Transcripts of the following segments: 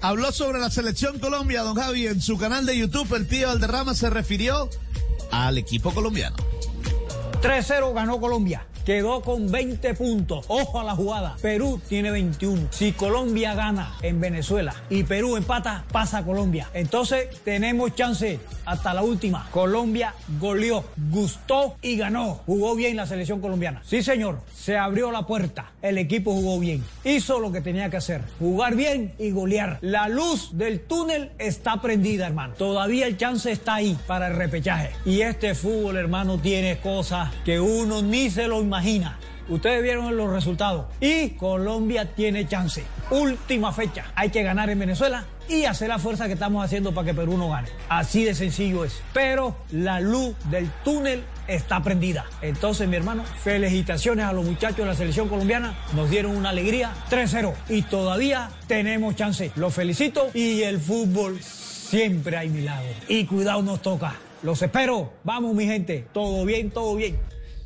Habló sobre la selección Colombia, don Javi, en su canal de YouTube. El pibe Valderrama se refirió al equipo colombiano. 3-0 ganó Colombia. Quedó con 20 puntos. Ojo a la jugada. Perú tiene 21. Si Colombia gana en Venezuela y Perú empata, pasa a Colombia. Entonces tenemos chance hasta la última. Colombia goleó, gustó y ganó. Jugó bien la selección colombiana. Sí, señor. Se abrió la puerta. El equipo jugó bien. Hizo lo que tenía que hacer. Jugar bien y golear. La luz del túnel está prendida, hermano. Todavía el chance está ahí para el repechaje. Y este fútbol, hermano, tiene cosas que uno ni se lo imagina. Ustedes vieron los resultados. Y Colombia tiene chance. Última fecha. Hay que ganar en Venezuela y hacer la fuerza que estamos haciendo para que Perú no gane. Así de sencillo es. Pero la luz del túnel está prendida. Entonces, mi hermano, felicitaciones a los muchachos de la selección colombiana. Nos dieron una alegría 3-0 y todavía tenemos chance. Los felicito y el fútbol siempre hay milagros. Y cuidado nos toca. Los espero. Vamos, mi gente. Todo bien, todo bien.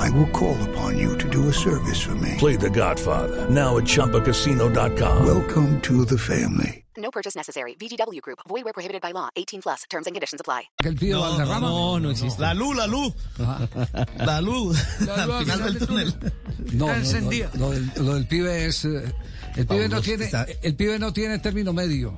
I will call upon you to do a service for me. Play The Godfather now at ChumbaCasino.com. Welcome to the family. No purchase necessary. VGW Group. Void were prohibited by law. 18 plus. Terms and conditions apply. El pibe Valderrama. no, no existe. La luz, la luz. La luz. Al final del túnel. No, no, no, lo, del, lo del pibe es. eh, El pibe, no Fabuloso. tiene, Está- el pibe no tiene término medio.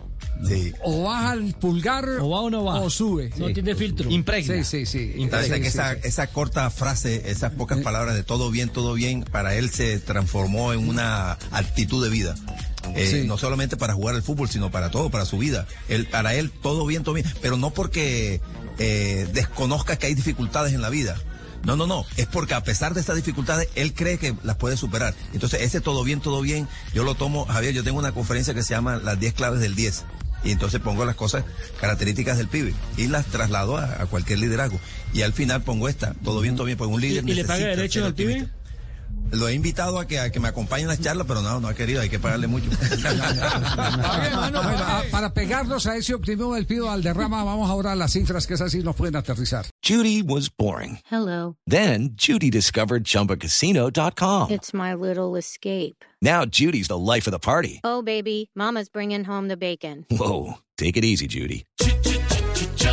Sí. O baja el pulgar O va o no va. o sube. No tiene filtro. Sí, sí, que sí, esa, sí. esa corta frase, esas pocas palabras de todo bien, todo bien, para él se transformó en una actitud de vida. Eh, Sí. No solamente para jugar al fútbol, sino para todo, para su vida. Él, para él, todo bien, todo bien. Pero no porque eh, desconozca que hay dificultades en la vida. No, no, no. Es porque a pesar de estas dificultades, él cree que las puede superar. Entonces, ese todo bien, todo bien, yo lo tomo, Javier, yo tengo una conferencia que se llama Las 10 claves del 10. Y entonces pongo las cosas características del pibe y las traslado a, a cualquier liderazgo. Y al final pongo esta, todo bien, todo bien, porque un ¿Y, líder y le paga necesita derecho al pibe? Lo he invitado a que, a que me acompañe en las charlas, pero no, no ha querido, hay que pagarle mucho. Para pegarnos a ese optimismo del pibe Valderrama, vamos ahora a las cifras que esas sí nos pueden aterrizar. Judy was boring. Hello. Then Judy discovered ChumbaCasino.com. It's my little escape. Now Judy's the life of the party. Oh, baby, Mama's bringing home the bacon. Whoa, take it easy, Judy.